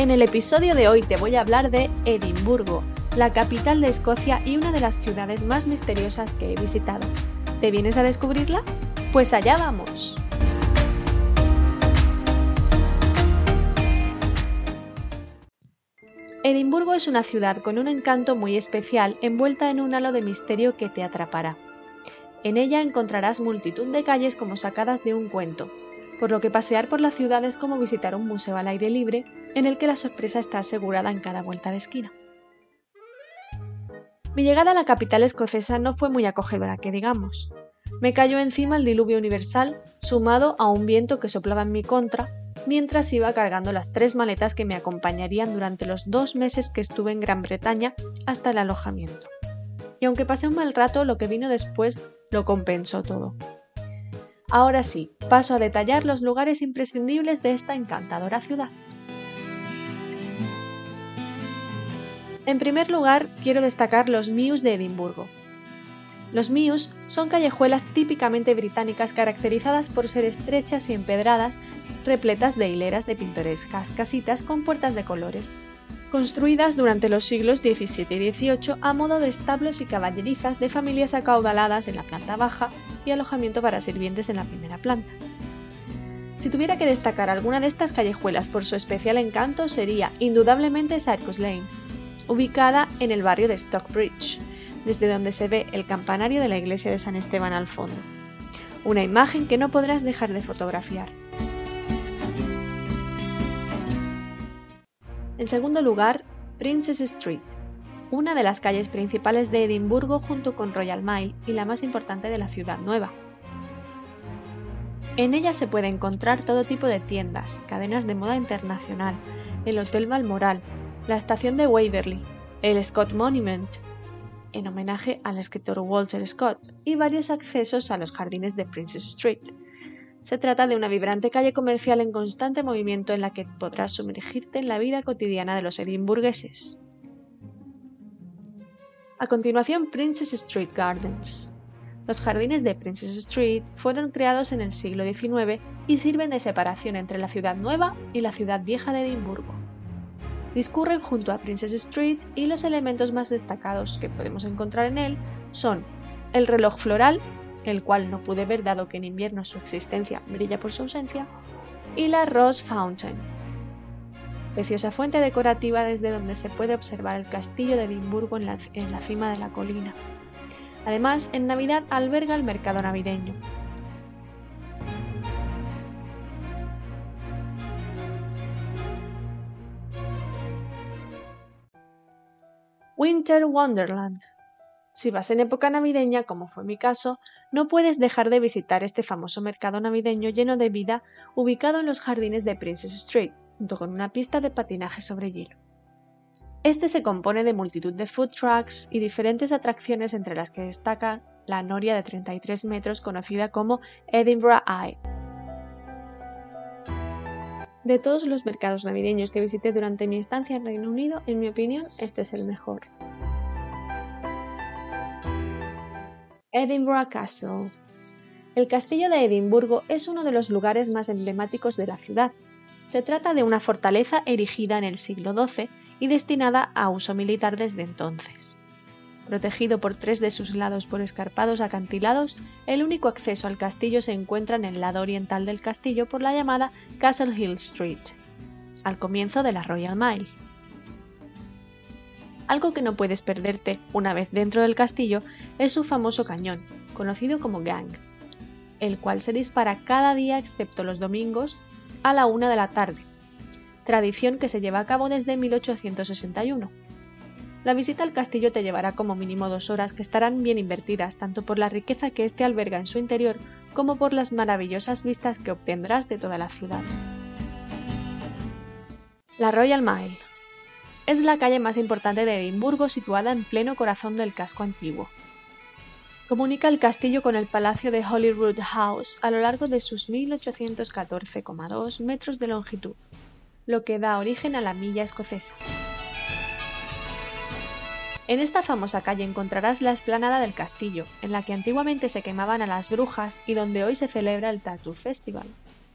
En el episodio de hoy te voy a hablar de Edimburgo, la capital de Escocia y una de las ciudades más misteriosas que he visitado. ¿Te vienes a descubrirla? Pues allá vamos. Edimburgo es una ciudad con un encanto muy especial envuelta en un halo de misterio que te atrapará. En ella encontrarás multitud de calles como sacadas de un cuento, por lo que pasear por la ciudad es como visitar un museo al aire libre en el que la sorpresa está asegurada en cada vuelta de esquina. Mi llegada a la capital escocesa no fue muy acogedora, que digamos. Me cayó encima el diluvio universal, sumado a un viento que soplaba en mi contra, mientras iba cargando las tres maletas que me acompañarían durante los dos meses que estuve en Gran Bretaña hasta el alojamiento. Y aunque pasé un mal rato, lo que vino después lo compensó todo. Ahora sí, paso a detallar los lugares imprescindibles de esta encantadora ciudad. En primer lugar, quiero destacar los Mews de Edimburgo. Los Mews son callejuelas típicamente británicas caracterizadas por ser estrechas y empedradas, repletas de hileras de pintorescas casitas con puertas de colores, construidas durante los siglos XVII y XVIII a modo de establos y caballerizas de familias acaudaladas en la planta baja y alojamiento para sirvientes en la primera planta. Si tuviera que destacar alguna de estas callejuelas por su especial encanto sería indudablemente Circus Lane, ubicada en el barrio de Stockbridge, desde donde se ve el campanario de la iglesia de San Esteban al fondo. Una imagen que no podrás dejar de fotografiar. En segundo lugar, Princess Street, una de las calles principales de Edimburgo junto con Royal Mile y la más importante de la ciudad nueva. En ella se puede encontrar todo tipo de tiendas, cadenas de moda internacional, el Hotel Balmoral, la estación de Waverley, el Scott Monument, en homenaje al escritor Walter Scott, y varios accesos a los jardines de Princess Street. Se trata de una vibrante calle comercial en constante movimiento en la que podrás sumergirte en la vida cotidiana de los edimburgueses. A continuación, Princess Street Gardens. Los jardines de Princess Street fueron creados en el siglo XIX y sirven de separación entre la ciudad nueva y la ciudad vieja de Edimburgo. Discurren junto a Princess Street y los elementos más destacados que podemos encontrar en él son el reloj floral el cual no pude ver dado que en invierno su existencia brilla por su ausencia, y la Rose Fountain, preciosa fuente decorativa desde donde se puede observar el castillo de Edimburgo en la, en la cima de la colina. Además, en Navidad alberga el mercado navideño. Winter Wonderland si vas en época navideña, como fue mi caso, no puedes dejar de visitar este famoso mercado navideño lleno de vida ubicado en los jardines de Princess Street, junto con una pista de patinaje sobre hielo. Este se compone de multitud de food trucks y diferentes atracciones entre las que destaca la noria de 33 metros conocida como Edinburgh Eye. De todos los mercados navideños que visité durante mi estancia en Reino Unido, en mi opinión, este es el mejor. Edinburgh Castle. El castillo de Edimburgo es uno de los lugares más emblemáticos de la ciudad. Se trata de una fortaleza erigida en el siglo XII y destinada a uso militar desde entonces. Protegido por tres de sus lados por escarpados acantilados, el único acceso al castillo se encuentra en el lado oriental del castillo por la llamada Castle Hill Street, al comienzo de la Royal Mile. Algo que no puedes perderte una vez dentro del castillo es su famoso cañón, conocido como Gang, el cual se dispara cada día excepto los domingos a la una de la tarde, tradición que se lleva a cabo desde 1861. La visita al castillo te llevará como mínimo dos horas que estarán bien invertidas tanto por la riqueza que éste alberga en su interior como por las maravillosas vistas que obtendrás de toda la ciudad. La Royal Mile es la calle más importante de Edimburgo situada en pleno corazón del casco antiguo. Comunica el castillo con el palacio de Holyrood House a lo largo de sus 1814,2 metros de longitud, lo que da origen a la milla escocesa. En esta famosa calle encontrarás la esplanada del castillo, en la que antiguamente se quemaban a las brujas y donde hoy se celebra el Tattoo Festival,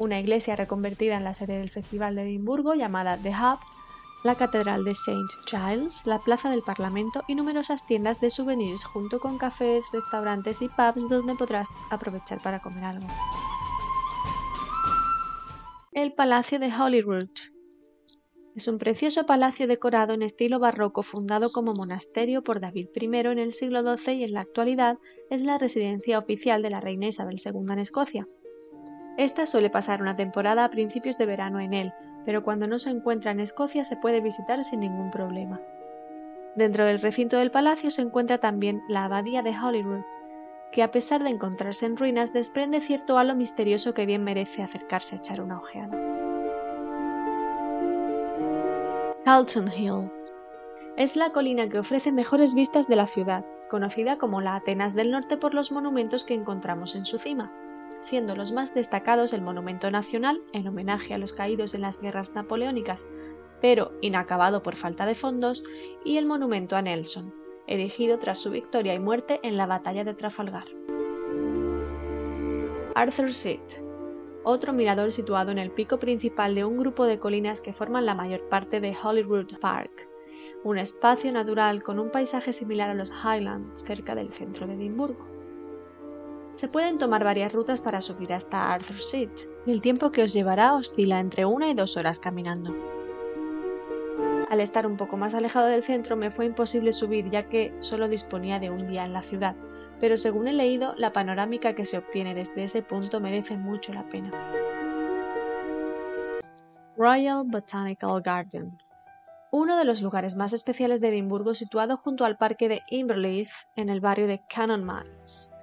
una iglesia reconvertida en la sede del Festival de Edimburgo llamada The Hub, la Catedral de St. Giles, la Plaza del Parlamento y numerosas tiendas de souvenirs junto con cafés, restaurantes y pubs donde podrás aprovechar para comer algo. El Palacio de Holyrood, es un precioso palacio decorado en estilo barroco fundado como monasterio por David I en el siglo XII y en la actualidad es la residencia oficial de la reina Isabel II en Escocia. Esta suele pasar una temporada a principios de verano en él, pero cuando no se encuentra en Escocia se puede visitar sin ningún problema. Dentro del recinto del palacio se encuentra también la abadía de Holyrood, que a pesar de encontrarse en ruinas desprende cierto halo misterioso que bien merece acercarse a echar una ojeada. Calton Hill. Es la colina que ofrece mejores vistas de la ciudad, conocida como la Atenas del Norte por los monumentos que encontramos en su cima, siendo los más destacados el Monumento Nacional, en homenaje a los caídos en las guerras napoleónicas, pero inacabado por falta de fondos, y el Monumento a Nelson, erigido tras su victoria y muerte en la Batalla de Trafalgar. Arthur Seat otro mirador situado en el pico principal de un grupo de colinas que forman la mayor parte de Holyrood Park, un espacio natural con un paisaje similar a los Highlands cerca del centro de Edimburgo. Se pueden tomar varias rutas para subir hasta Arthur Seat, y el tiempo que os llevará oscila entre una y dos horas caminando. Al estar un poco más alejado del centro me fue imposible subir ya que solo disponía de un día en la ciudad, pero según he leído, la panorámica que se obtiene desde ese punto merece mucho la pena. Royal Botanical Garden uno de los lugares más especiales de Edimburgo situado junto al parque de Inverleith en el barrio de Cannon Mills.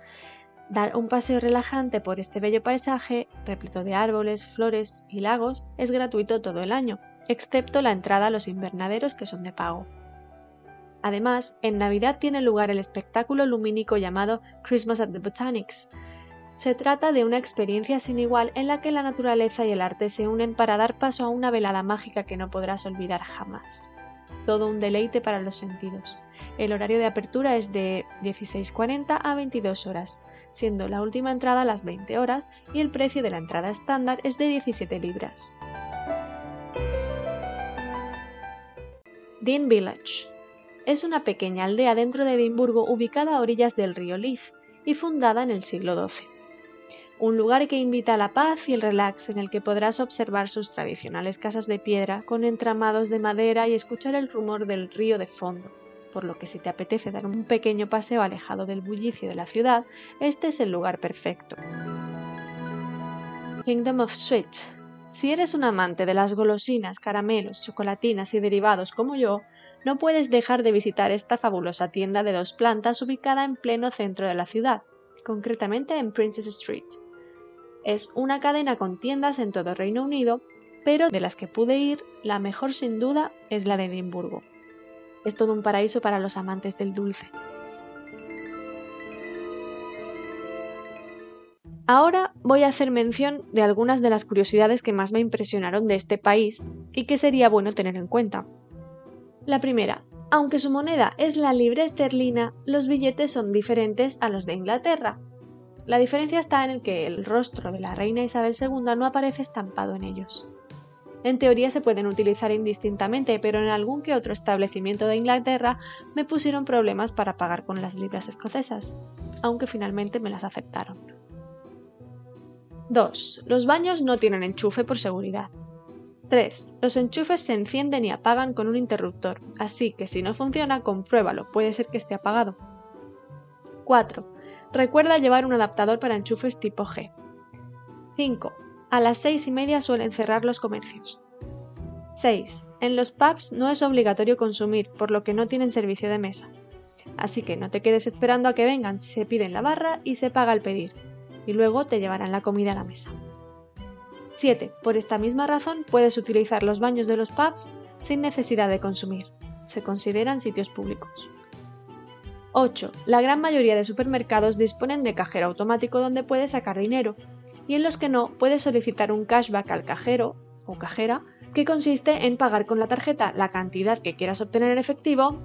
Dar un paseo relajante por este bello paisaje, repleto de árboles, flores y lagos, es gratuito todo el año, excepto la entrada a los invernaderos que son de pago. Además, en Navidad tiene lugar el espectáculo lumínico llamado Christmas at the Botanics. Se trata de una experiencia sin igual en la que la naturaleza y el arte se unen para dar paso a una velada mágica que no podrás olvidar jamás. Todo un deleite para los sentidos. El horario de apertura es de 16.40 a 22 horas, siendo la última entrada a las 20 horas y el precio de la entrada estándar es de 17 libras. Dean Village es una pequeña aldea dentro de Edimburgo ubicada a orillas del río Leith y fundada en el siglo XII. Un lugar que invita a la paz y el relax en el que podrás observar sus tradicionales casas de piedra con entramados de madera y escuchar el rumor del río de fondo, por lo que si te apetece dar un pequeño paseo alejado del bullicio de la ciudad, este es el lugar perfecto. Kingdom of Sweet. Si eres un amante de las golosinas, caramelos, chocolatinas y derivados como yo, no puedes dejar de visitar esta fabulosa tienda de dos plantas ubicada en pleno centro de la ciudad, concretamente en Princess Street. Es una cadena con tiendas en todo Reino Unido, pero de las que pude ir, la mejor sin duda es la de Edimburgo. Es todo un paraíso para los amantes del dulce. Ahora voy a hacer mención de algunas de las curiosidades que más me impresionaron de este país y que sería bueno tener en cuenta. La primera, aunque su moneda es la libra esterlina, los billetes son diferentes a los de Inglaterra. La diferencia está en el que el rostro de la reina Isabel II no aparece estampado en ellos. En teoría se pueden utilizar indistintamente, pero en algún que otro establecimiento de Inglaterra me pusieron problemas para pagar con las libras escocesas, aunque finalmente me las aceptaron. 2. Los baños no tienen enchufe por seguridad. 3. Los enchufes se encienden y apagan con un interruptor, así que si no funciona, compruébalo, puede ser que esté apagado. 4. Recuerda llevar un adaptador para enchufes tipo G. 5. A las 6 y media suelen cerrar los comercios. 6. En los pubs no es obligatorio consumir, por lo que no tienen servicio de mesa. Así que no te quedes esperando a que vengan, se pide en la barra y se paga al pedir, y luego te llevarán la comida a la mesa. 7. Por esta misma razón puedes utilizar los baños de los pubs sin necesidad de consumir. Se consideran sitios públicos. 8. La gran mayoría de supermercados disponen de cajero automático donde puedes sacar dinero, y en los que no puedes solicitar un cashback al cajero o cajera, que consiste en pagar con la tarjeta la cantidad que quieras obtener en efectivo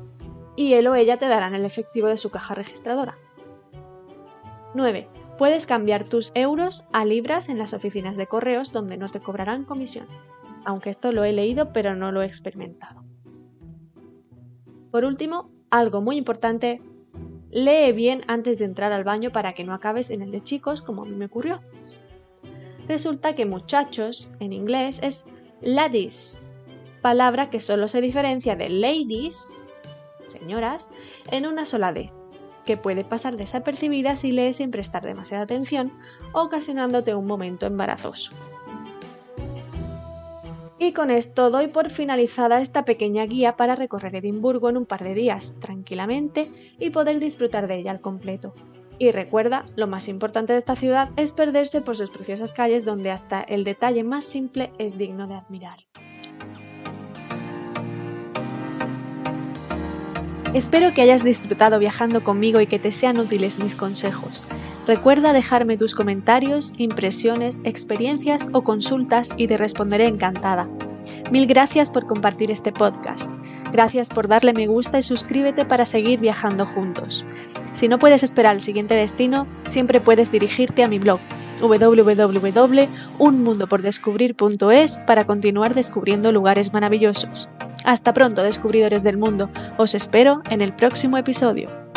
y él o ella te darán el efectivo de su caja registradora. 9. Puedes cambiar tus euros a libras en las oficinas de correos donde no te cobrarán comisión, aunque esto lo he leído pero no lo he experimentado. Por último, algo muy importante, lee bien antes de entrar al baño para que no acabes en el de chicos como a mí me ocurrió. Resulta que muchachos en inglés es ladies, palabra que solo se diferencia de ladies, señoras, en una sola D, que puede pasar desapercibida si lees sin prestar demasiada atención, ocasionándote un momento embarazoso. Y con esto doy por finalizada esta pequeña guía para recorrer Edimburgo en un par de días, tranquilamente, y poder disfrutar de ella al completo. Y recuerda, lo más importante de esta ciudad es perderse por sus preciosas calles donde hasta el detalle más simple es digno de admirar. Espero que hayas disfrutado viajando conmigo y que te sean útiles mis consejos. Recuerda dejarme tus comentarios, impresiones, experiencias o consultas y te responderé encantada. Mil gracias por compartir este podcast. Gracias por darle me gusta y suscríbete para seguir viajando juntos. Si no puedes esperar al siguiente destino, siempre puedes dirigirte a mi blog www.unmundopordescubrir.es para continuar descubriendo lugares maravillosos. Hasta pronto, descubridores del mundo. Os espero en el próximo episodio.